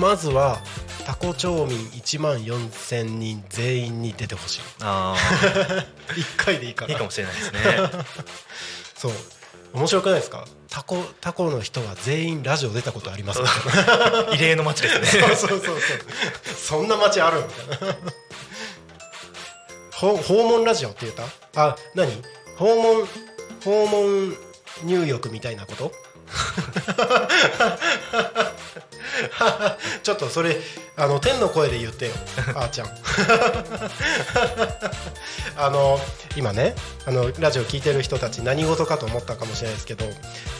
まずはタコ町民1万4000人全員に出てほしい。あ1 回でいいから。あいいかもしれないですね。そう。面白くないですか？タコタコの人は全員ラジオ出たことあります。異例の街ですね。なそうそうそう。そうそんな街ある？みたいなほ訪問ラジオって言った？あ何？訪問訪問入浴みたいなこと？ちょっとそれあの天の声で言ってよ あーちゃん。あの今ねあのラジオ聞いてる人たち何事かと思ったかもしれないですけど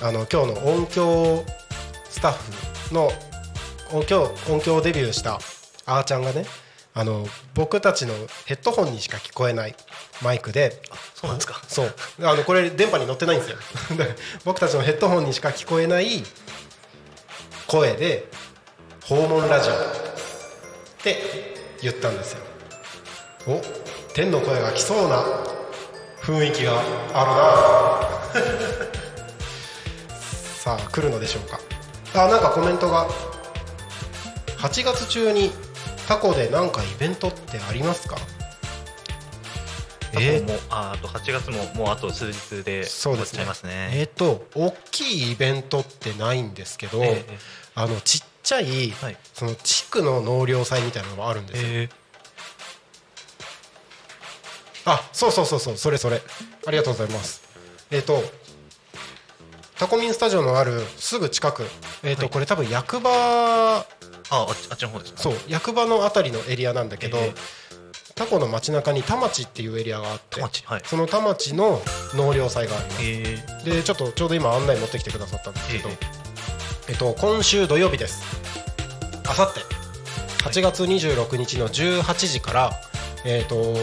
あの今日の音響スタッフの音響音響デビューしたあーちゃんがねあの僕たちのヘッドホンにしか聞こえないマイクでそうなんですか。そう。あのこれ電波に乗ってないんですよ。で僕たちのヘッドホンにしか聞こえない声で訪問ラジオ。って言ったんですよ。お天の声が来そうな。雰囲気があるな。さあ来るのでしょうか。あなんかコメントが。8月中にタコで何かイベントってありますか？えー、もうああと8月ももうあと数日でそうですね。終わっちゃいますね。えっ、と大きいイベントってないんですけど、ええあのちっちゃい、はい。その地区の納涼祭みたいなのがあるんですよ、え。あそうそうそうそうそれそれ。ありがとうございます。えっ、とタコミンスタジオのあるすぐ近く。えっ、と、はい。これ多分役場ああっちあっちの方ですか？そう役場のあたりのエリアなんだけど、ええ。タコの街中に田町っていうエリアがあってはい。その田町の納涼祭があります。え。でちょっとちょうど今案内持ってきてくださったんですけど、ええっと、今週土曜日です。あさって8月26日の18時から、えっと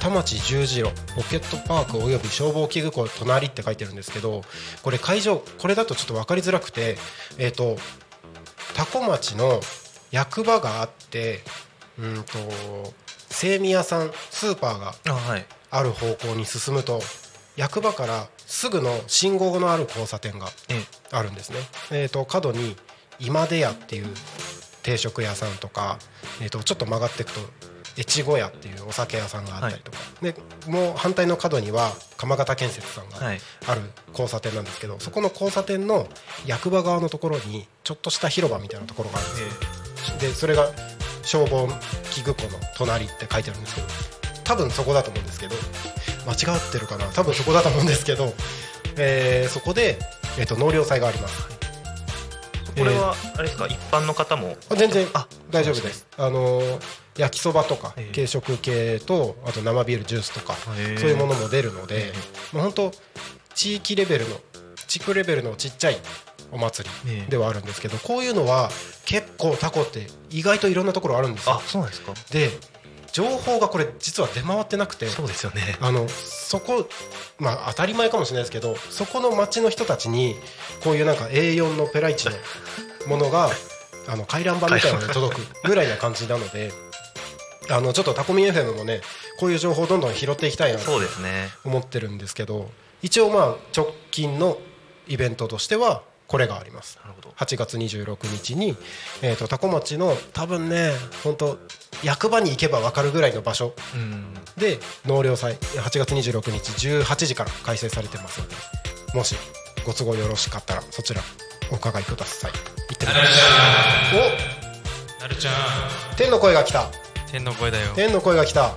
田町十字路ポケットパークおよび消防器具庫隣って書いてるんですけどこれ会場これだとちょっと分かりづらくてえっ、と多古町の役場があってうんと精味屋さんスーパーがある方向に進むと役場からすぐの信号のある交差点がえあるんですね。えー、と角に今出屋っていう定食屋さんとか、えー、とちょっと曲がっていくと越後屋っていうお酒屋さんがあったりとか、でもう反対の角には鎌形建設さんがはい。ある交差点なんですけどそこの交差点の役場側のところにちょっとした広場みたいなところがあるんですよ。でそれが消防器具庫の隣って書いてあるんですけど多分そこだと思うんですけど間違ってるかな。多分そこだと思うんですけど、えーそこで、えー、と納涼祭があります。これはあれですか？一般の方も？あ全然。あ大丈夫です。あのー焼きそばとかええ。軽食系とあと生ビールジュースとかへえ。そういうものも出るのでえもう本当地域レベルの地区レベルのちっちゃいお祭えりえ。ではあるんですけどこういうのは結構タコって意外といろんなところあるんですよ。あそうなんですか。で情報がこれ実は出回ってなくてそうですよね。あのそこまあ当たり前かもしれないですけどそこの町の人たちにこういうなんか A4 のペライチの ものがあの回覧板みたいなので届くぐらいな感じなのであのちょっとタコミン FM もねこういう情報をどんどん拾っていきたいなと思ってるんですけど一応まあ直近のイベントとしてはこれがあります。なるほど8月26日に、えー、とタコ町の多分ね本当役場に行けば分かるぐらいの場所。うん。で納涼祭8月26日18時から開催されてますのでもしご都合よろしかったらそちらお伺いください。行ってください。なるちゃん。お天の声が来た。天の声だよ。天の声が来た。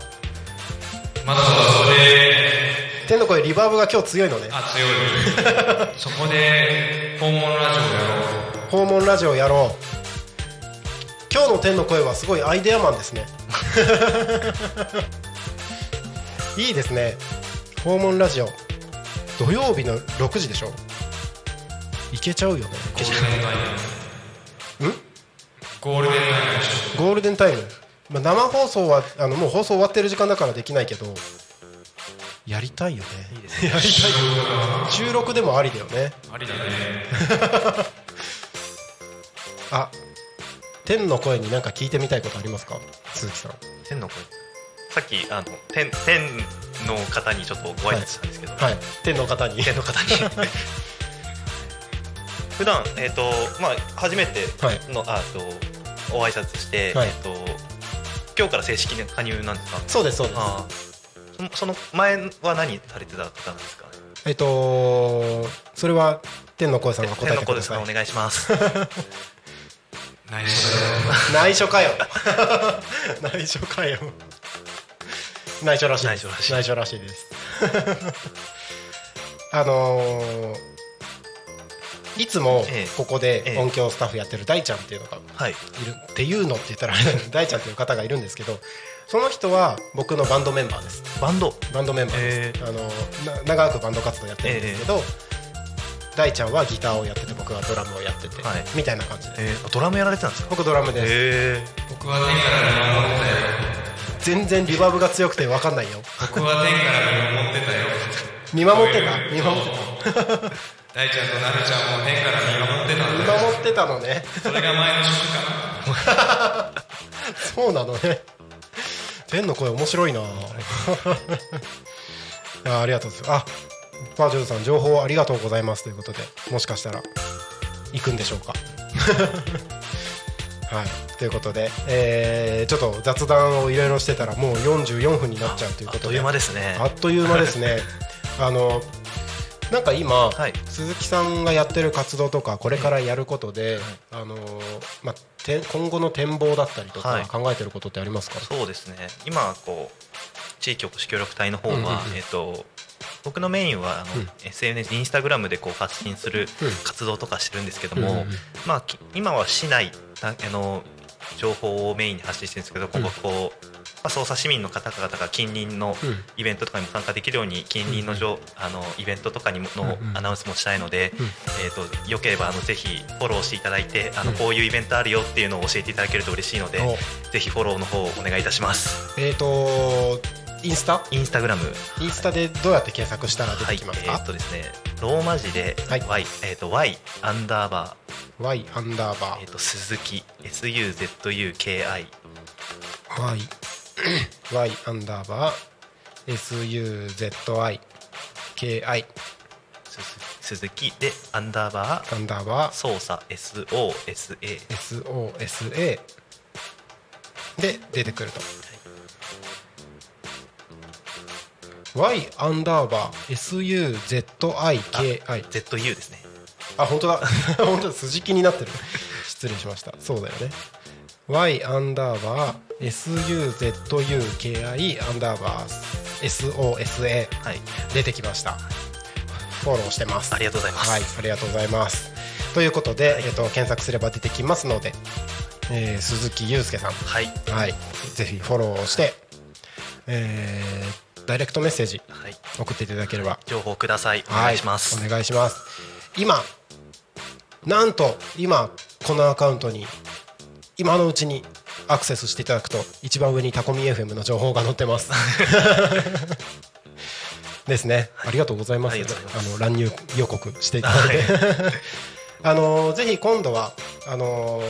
まずはそれ天の声リバーブが今日強いのね。あ強い。そこで訪問ラジオやろう訪問ラジオやろう。今日の天の声はすごいアイデアマンですね。いいですね。訪問ラジオ。土曜日の6時でしょ。いけちゃうよね。ゴールデンタイムゴールデンタイムゴールデンタイム、まあ、生放送はあのもう放送終わってる時間だからできないけどやりたいよね。やりたい。収録でもありだよね。ょありだね あ天の声に何か聞いてみたいことありますか？鈴木さん。天の声？さっきあの天天の方にちょっとご挨拶したんですけど、はい。天の方に。天の方に。普段えっ、とまあ初めてはい。の、あとお挨拶して、はい。えっ、と今日から正式な加入なんですか？そうですそうです。ああ。その前は何されてた方なんですか？えっとそれは天の声さんが答えてください。かお願いします 内緒だよ内緒かよ。内緒かよ。内緒らしいです。内緒らしい。内緒らしいです。あのーいつもええ。ここでええ。音響スタッフやってる大ちゃんっていうのがはい。いるっていうのって言ったら 大ちゃんっていう方がいるんですけどその人は僕のバンドメンバーです。バンド。バンドメンバーです、あのな長くバンド活動やってるんですけど、大ちゃんはギターをやってて僕はドラムをやってて、はい。みたいな感じです、えー、ドラムやられてたんですか？僕ドラムです、へ僕は天から見守ってたよ。全然リバーブが強くて分かんないよ。僕は天から見守ってたよ。見守ってた？見守ってた。大ちゃんとなるちゃんも天から見守ってたん見守ってたのね。それが前の職かな。そうなのね。天の声面白いな。あありがとうございます。あパージョンさん情報ありがとうございます。ということでもしかしたら行くんでしょうか？はい。ということで、えーちょっと雑談をいろいろしてたらもう44分になっちゃうということで。あっという間ですね。あっという間ですね。あのなんか今、はい。鈴木さんがやってる活動とかこれからやることで、あのまあ、て今後の展望だったりとか、はい。考えてることってありますか？そうですね。今こう地域おこし協力隊の方は、うんうんうん。えっ、と僕のメインはあの、うん。SNS インスタグラムでこう発信するうん。活動とかしてるんですけども、うんうんうん。まあき今は市内たあの情報をメインに発信してるんですけど今後こう、まあ、捜査市民の方々が近隣のうん。イベントとかにも参加できるように近隣のじょ、あのイベントとかにものうんうん。アナウンスもしたいので、うん。えー、とよければあのぜひフォローしていただいてあのうん。こういうイベントあるよっていうのを教えていただけると嬉しいので、お。ぜひフォローの方お願いいたします。えっ、とインスタ？インスタグラム。インスタでどうやって検索したら出てきますか、はい、えーっとですねローマ字ではい。Y、えーっと Y アンダーバ Y アンダーバーえーっと鈴木。SUZUKI ー Y Y アンダーバー SUZI KI 鈴鈴木。でアンダーバーアンダーバー操作 SOSA SOSA で出てくると、Y アンダーバー SUZIKI ZU ですね。あ本当だ。本当だ。筋気になってる。失礼しました。そうだよね。Y アンダーバー SUZUKI アンダーバー SOSA はい。出てきました。フォローしてます。ありがとうございます。はいありがとうございます。ということで、えっと、検索すれば出てきますので、えー鈴木祐介さん。はい。はい。ぜひフォローをして、えーダイレクトメッセージはい。送っていただければ。情報ください。お願いします、はい、お願いします。今なんと今このアカウントに今のうちにアクセスしていただくと一番上にタコミ FM の情報が載ってます。ですね。ありがとうございます。ありがとうございます。あの乱入予告していただいて、あのぜひ今度はあの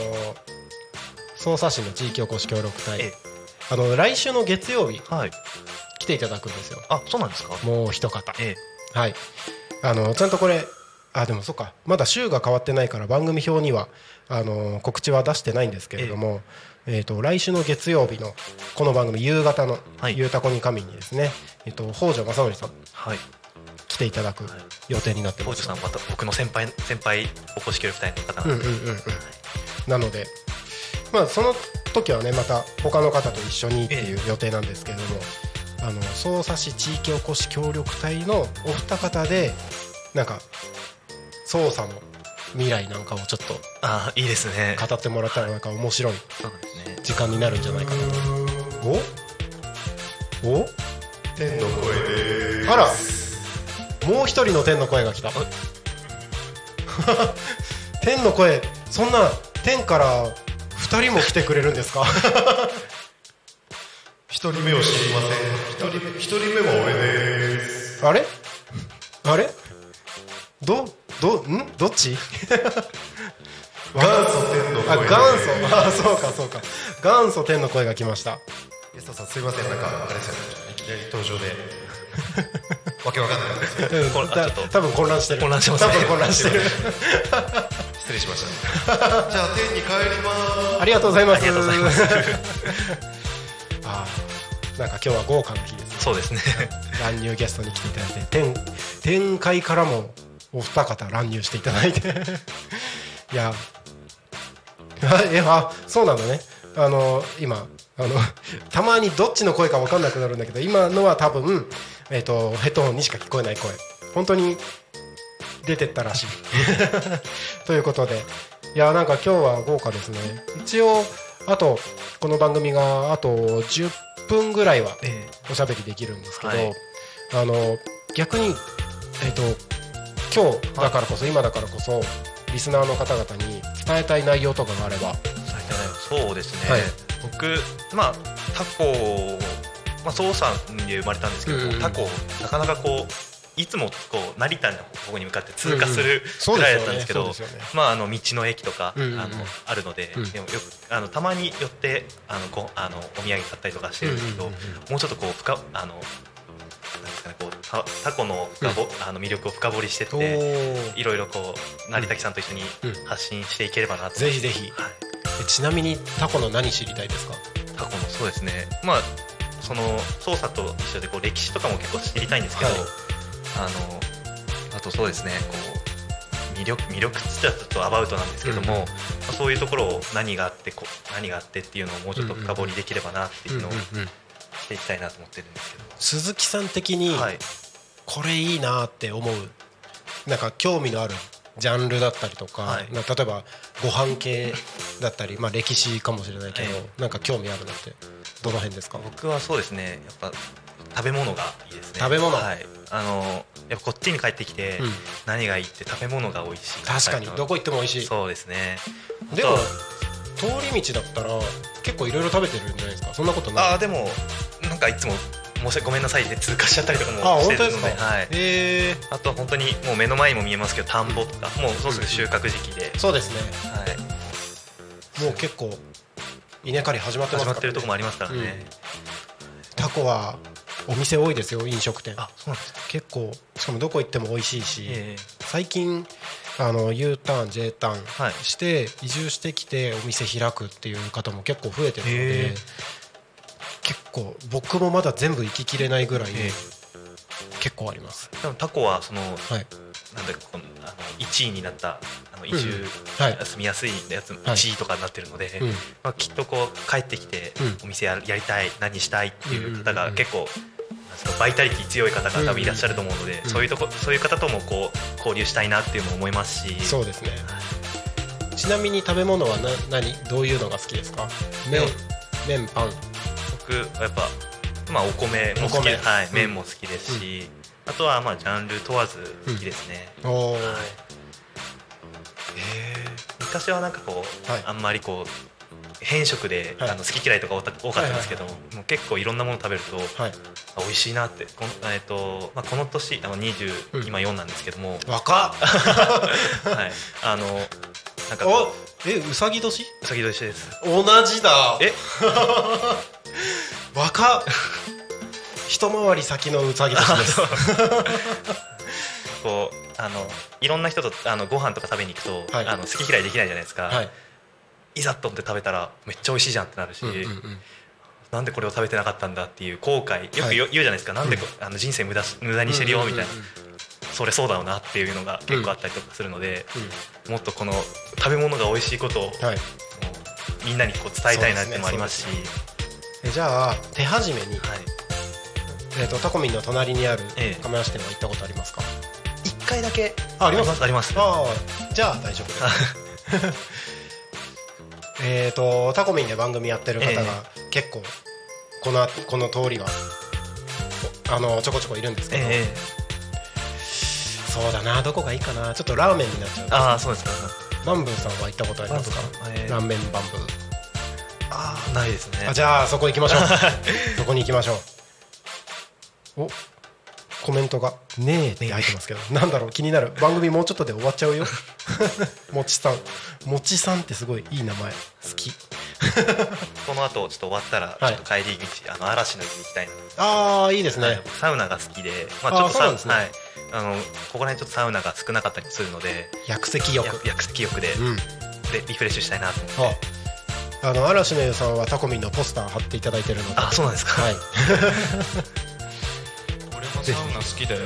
匝瑳市の地域おこし協力隊。ええ。あの来週の月曜日はい来ていただくんですよ。あそうなんですか？もう一方。えはい、あのちゃんとこれあでもそっか。まだ週が変わってないから番組表にはあの告知は出してないんですけれども、えー、と来週の月曜日のこの番組夕方のはい「ゆうたこに神」にですね、えー、と北条正則さんはい。来ていただく予定になってます。北条さんまた僕の先輩先輩おこし協力隊の方うんなんで、うんうんうんなのでまあその時はねまた他の方と一緒にっていう予定なんですけれども、あの匝瑳市地域おこし協力隊のお二方でなんか捜査の未来なんかをちょっとあいいですね。語ってもらったらなんか面白い時間になるんじゃないかなと。お？お？天の声であら！もう一人の天の声が来た。天の声そんな天から二人も来てくれるんですか？一人目を知りません。一人目一人目は俺です。あれ？あれ？どどん？どっち？元祖天のあ声元祖あそうかそうか。元祖天の声が来ました。ゲストさんすいません。なんかあれですよね。いきなり登場で。わけわかんない。ですうんたこれあちょっと。多分混乱してる。混乱してます。ね多分混乱してる。失礼しました。じゃあ天に帰ります。ありがとうございます。ありがとうございます。あ ーなんか今日は豪華な日です。ねそうですね。乱入ゲストに来ていただいて。天天界からもお二方乱入していただいて。いや あえあそうなのね。あの今あのたまにどっちの声か分かんなくなるんだけど今のは多分、えー、とヘッドホンにしか聞こえない声。本当に出てったらしい。ということで。いやなんか今日は豪華ですね。一応あとこの番組があと10分ぐらいはえおしゃべりできるんですけど、はい。あの逆にえっ、と今日だからこそ、今だからこそリスナーの方々に伝えたい内容とかがあれば。そうですね、はい。僕まあタコまあ、操作で生まれたんですけど、うんうんタコなかなかこういつもこう成田の方に向かって通過するぐらいだったんですけど、まああの道の駅とか、うんうん。うんあのあるので、うん。でもよくあのたまに寄ってあのごあのお土産買ったりとかしてるんですけど、うんうんうんもうちょっとこう深あのなんですかねこうたタコの深ぼ、あの魅力を深掘りしてっていろいろこう成滝さんと一緒にうん発信していければなと、ぜひぜひ。はい、えちなみにタコの何知りたいですか？タコのそうですね。まあその操作と一緒でこう歴史とかも結構知りたいんですけど、はいあのあとそうですねこう魅力魅力っつったらちょっとアバウトなんですけども、うんまあ、そういうところを何があってこ何があってっていうのをもうちょっと深掘りできればなっていうのをしていきたいなと思ってるんですけど、鈴木さん的にはい。これいいなって思うなんか興味のあるジャンルだったりとか、はい。な例えばご飯系だったり、まあ、歴史かもしれないけど、えなんか興味あるのってどの辺ですか？僕はそうですねやっぱ食べ物がいいですね。食べ物。はいあのやっぱこっちに帰ってきて、うん。何がいいって食べ物が美味しい。確かにどこ行っても美味しい。そうですね。でも通り道だったら結構いろいろ食べてるんじゃないですか？そんなことない？ああでもなんかいつも申し訳ごめんなさいで通過しちゃったりとかあもしてる本当ですか、のではい、えあとは本当にもう目の前にも見えますけど田んぼとかもうそうすぐ収穫時期で、ーそうですね。はい、もう結構稲刈り始まってますから、ね、始まってるとこもありますからね、タコはお店多いですよ飲食店。あそうなんですか結構しかもどこ行っても美味しいし、え最近あの U ターン J ターンはい。して移住してきてお店開くっていう方も結構増えてるのへでえ。結構僕もまだ全部行ききれないぐらいえ。結構あります。でもタコはその、はいなんだかこのあの1位になったあの移住、うん。はい。住みやすいやつはい。1位とかになってるので、うん。まあ、きっとこう帰ってきてうん。お店ややりたい何したいっていう方うんうんうんうん。が結構バイタリティ強い方が多分いらっしゃると思うので、うんそういうとこそういう方ともこう交流したいなっていうのも思いますし。そうですね。ちなみに食べ物はな何？どういうのが好きですか？麺麺パン。僕はやっぱ、まあ、お米も好きはいうん。麺も好きですし、あとはまあジャンル問わず好きですね、おおー。はい昔はなんかこう、はい。あんまりこう変色で、はい。あの好き嫌いとか多かったんですけど、もう結構いろんなもの食べると、はい。あ美味しいなって。この,、えっとまあ、この年あの20、うん。今4なんですけども、若っ。はい、あのなんかえうさぎ年？ううさぎ年です。同じだ。え？若っ一回り先のうさぎ年です。こうあのいろんな人とあのご飯とか食べに行くと、はい。あの好き嫌いできないじゃないですか、はい。いざと思って食べたらめっちゃ美味しいじゃんってなるし、うんうんうん。なんでこれを食べてなかったんだっていう後悔よく言う,、じゃないですか。なんでこ、あの人生無駄し無駄にしてるよみたいな、うんうんうん。それそうだよなっていうのが結構あったりとかするので、もっとこの食べ物が美味しいことを、はい。うみんなにこう伝えたいなってもありますし。えじゃあ手始めに、はい、えー、とタコミンの隣にあるええ。亀梨店は行ったことありますか？1回だけ。ああります？ありますああじゃあ大丈夫です。えっとタコミンで番組やってる方が結構このこの通りはおあのちょこちょこいるんですけど、ええ。そうだなどこがいいかな。ちょっとラーメンになっちゃう。ああそうですか。バンブーさんは行ったことありますか？ええ。ラーメンバンブー。ああないですね。あじゃあそこ行きましょう。そこに行きましょうおコメントが「ねえ」って入ってますけどなんだろう気になる。番組もうちょっとで終わっちゃうよ。もちさん。もちさんってすごいいい名前。好き。この後ちょっと終わったらちょはいっと帰り道、あの嵐の湯に行きたいな。ああいいですね、はいサウナが好きで、まあ、あちょっとサウそうなんですね。はい、あのここら辺ちょっとサウナが少なかったりするので薬石浴薬薬石浴で,、うん。でリフレッシュしたいなと思って。ああの嵐の湯さんはタコミンのポスター貼っていただいてるので。あそうなんですか。はい 俺もサウナ好きだよ。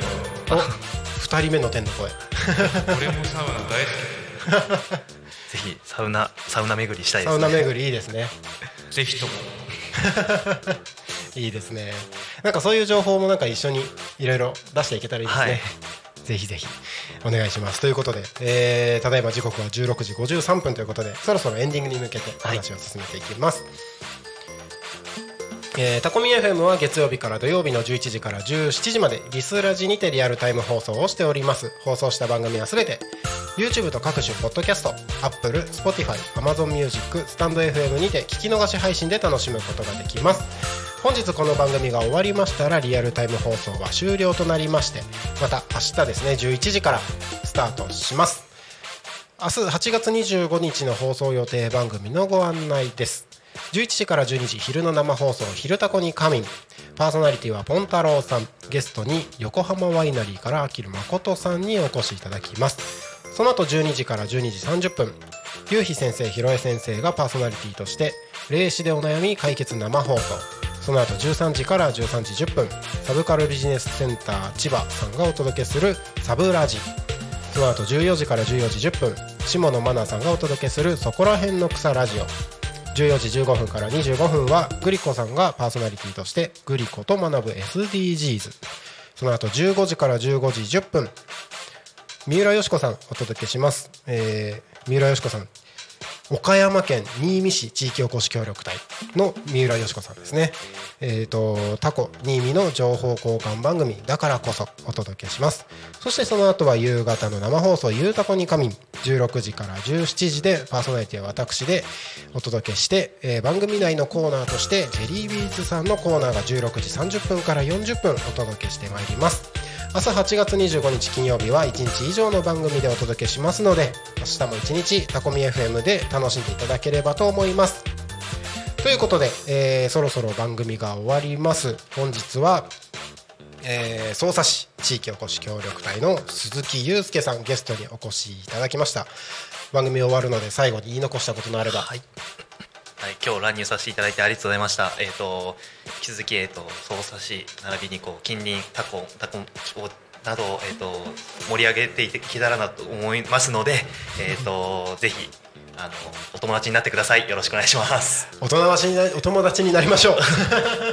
お二人目の天の声。俺もサウナ大好 ぜひサウナサウナ巡りしたいですね。サウナ巡りいいですね。き ぜひとも。いいですね。なんかそういう情報もなんか一緒にいろいろ出していけたらいいですね、はい。ぜひぜひ。お願いします。ということで、えーただいま時刻は16時53分ということでそろそろエンディングに向けてお話を進めていきます、えータコミ FM は月曜日から土曜日の11時から17時までリスラジにてリアルタイム放送をしております。放送した番組はすべて YouTube と各種ポッドキャスト Apple、Spotify、Amazon Music、スタンド FM にて聞き逃し配信で楽しむことができます。本日この番組が終わりましたらリアルタイム放送は終了となりましてまた明日ですね11時からスタートします。明日8月25日の放送予定番組のご案内です。11時から12時昼の生放送「昼タコに仮眠」パーソナリティはポン太郎さんゲストに横浜ワイナリーからあきる誠さんにお越しいただきます。その後12時から12時30分ゆうひ先生ひろえ先生がパーソナリティとして霊視でお悩み解決生放送。その後13時から13時10分サブカルビジネスセンター千葉さんがお届けするサブラジ。その後14時から14時10分下野真奈さんがお届けするそこら辺の草ラジオ。14時15分から25分はグリコさんがパーソナリティとしてグリコと学ぶ SDGs その後15時から15時10分。三浦よし子さんお届けします、えー、三浦よし子さん岡山県新見市地域おこし協力隊の三浦よし子さんですね。えー、とタコ新見の情報交換番組だからこそお届けします。そしてその後は夕方の生放送「ゆうたこに仮眠」16時から17時でパーソナリティは私でお届けして、えー番組内のコーナーとしてジェリービーズさんのコーナーが16時30分から40分お届けしてまいります。明日8月25日金曜日は1日以上の番組でお届けしますので明日も1日タコミ FM で楽しんでいただければと思います。ということで、えーそろそろ番組が終わります。本日は、えー、匝瑳市地域おこし協力隊の鈴木祐介さんゲストにお越しいただきました。番組終わるので最後に言い残したことのあれば。はい、はい、今日乱入させていただいてありがとうございました。えっ、と引き続きえっ、と匝瑳市並びにこう近隣タコタコをなどえっ、と盛り上げていけたらなと思いますので、えっ、とぜひあのお友達になってください。よろしくお願いします。お友達になお友達になりましょう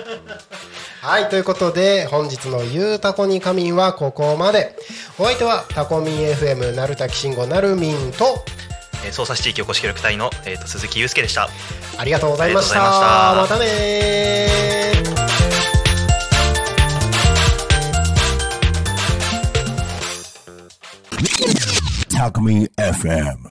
はいということで本日の「ゆうたこに仮眠」はここまでお相手はタコミン FM なるたきしんごなるみんとえー、匝瑳市地域おこし協力隊のえっ、と鈴木祐介でした。ありがとうございましたましたまたねー Talk Me FM.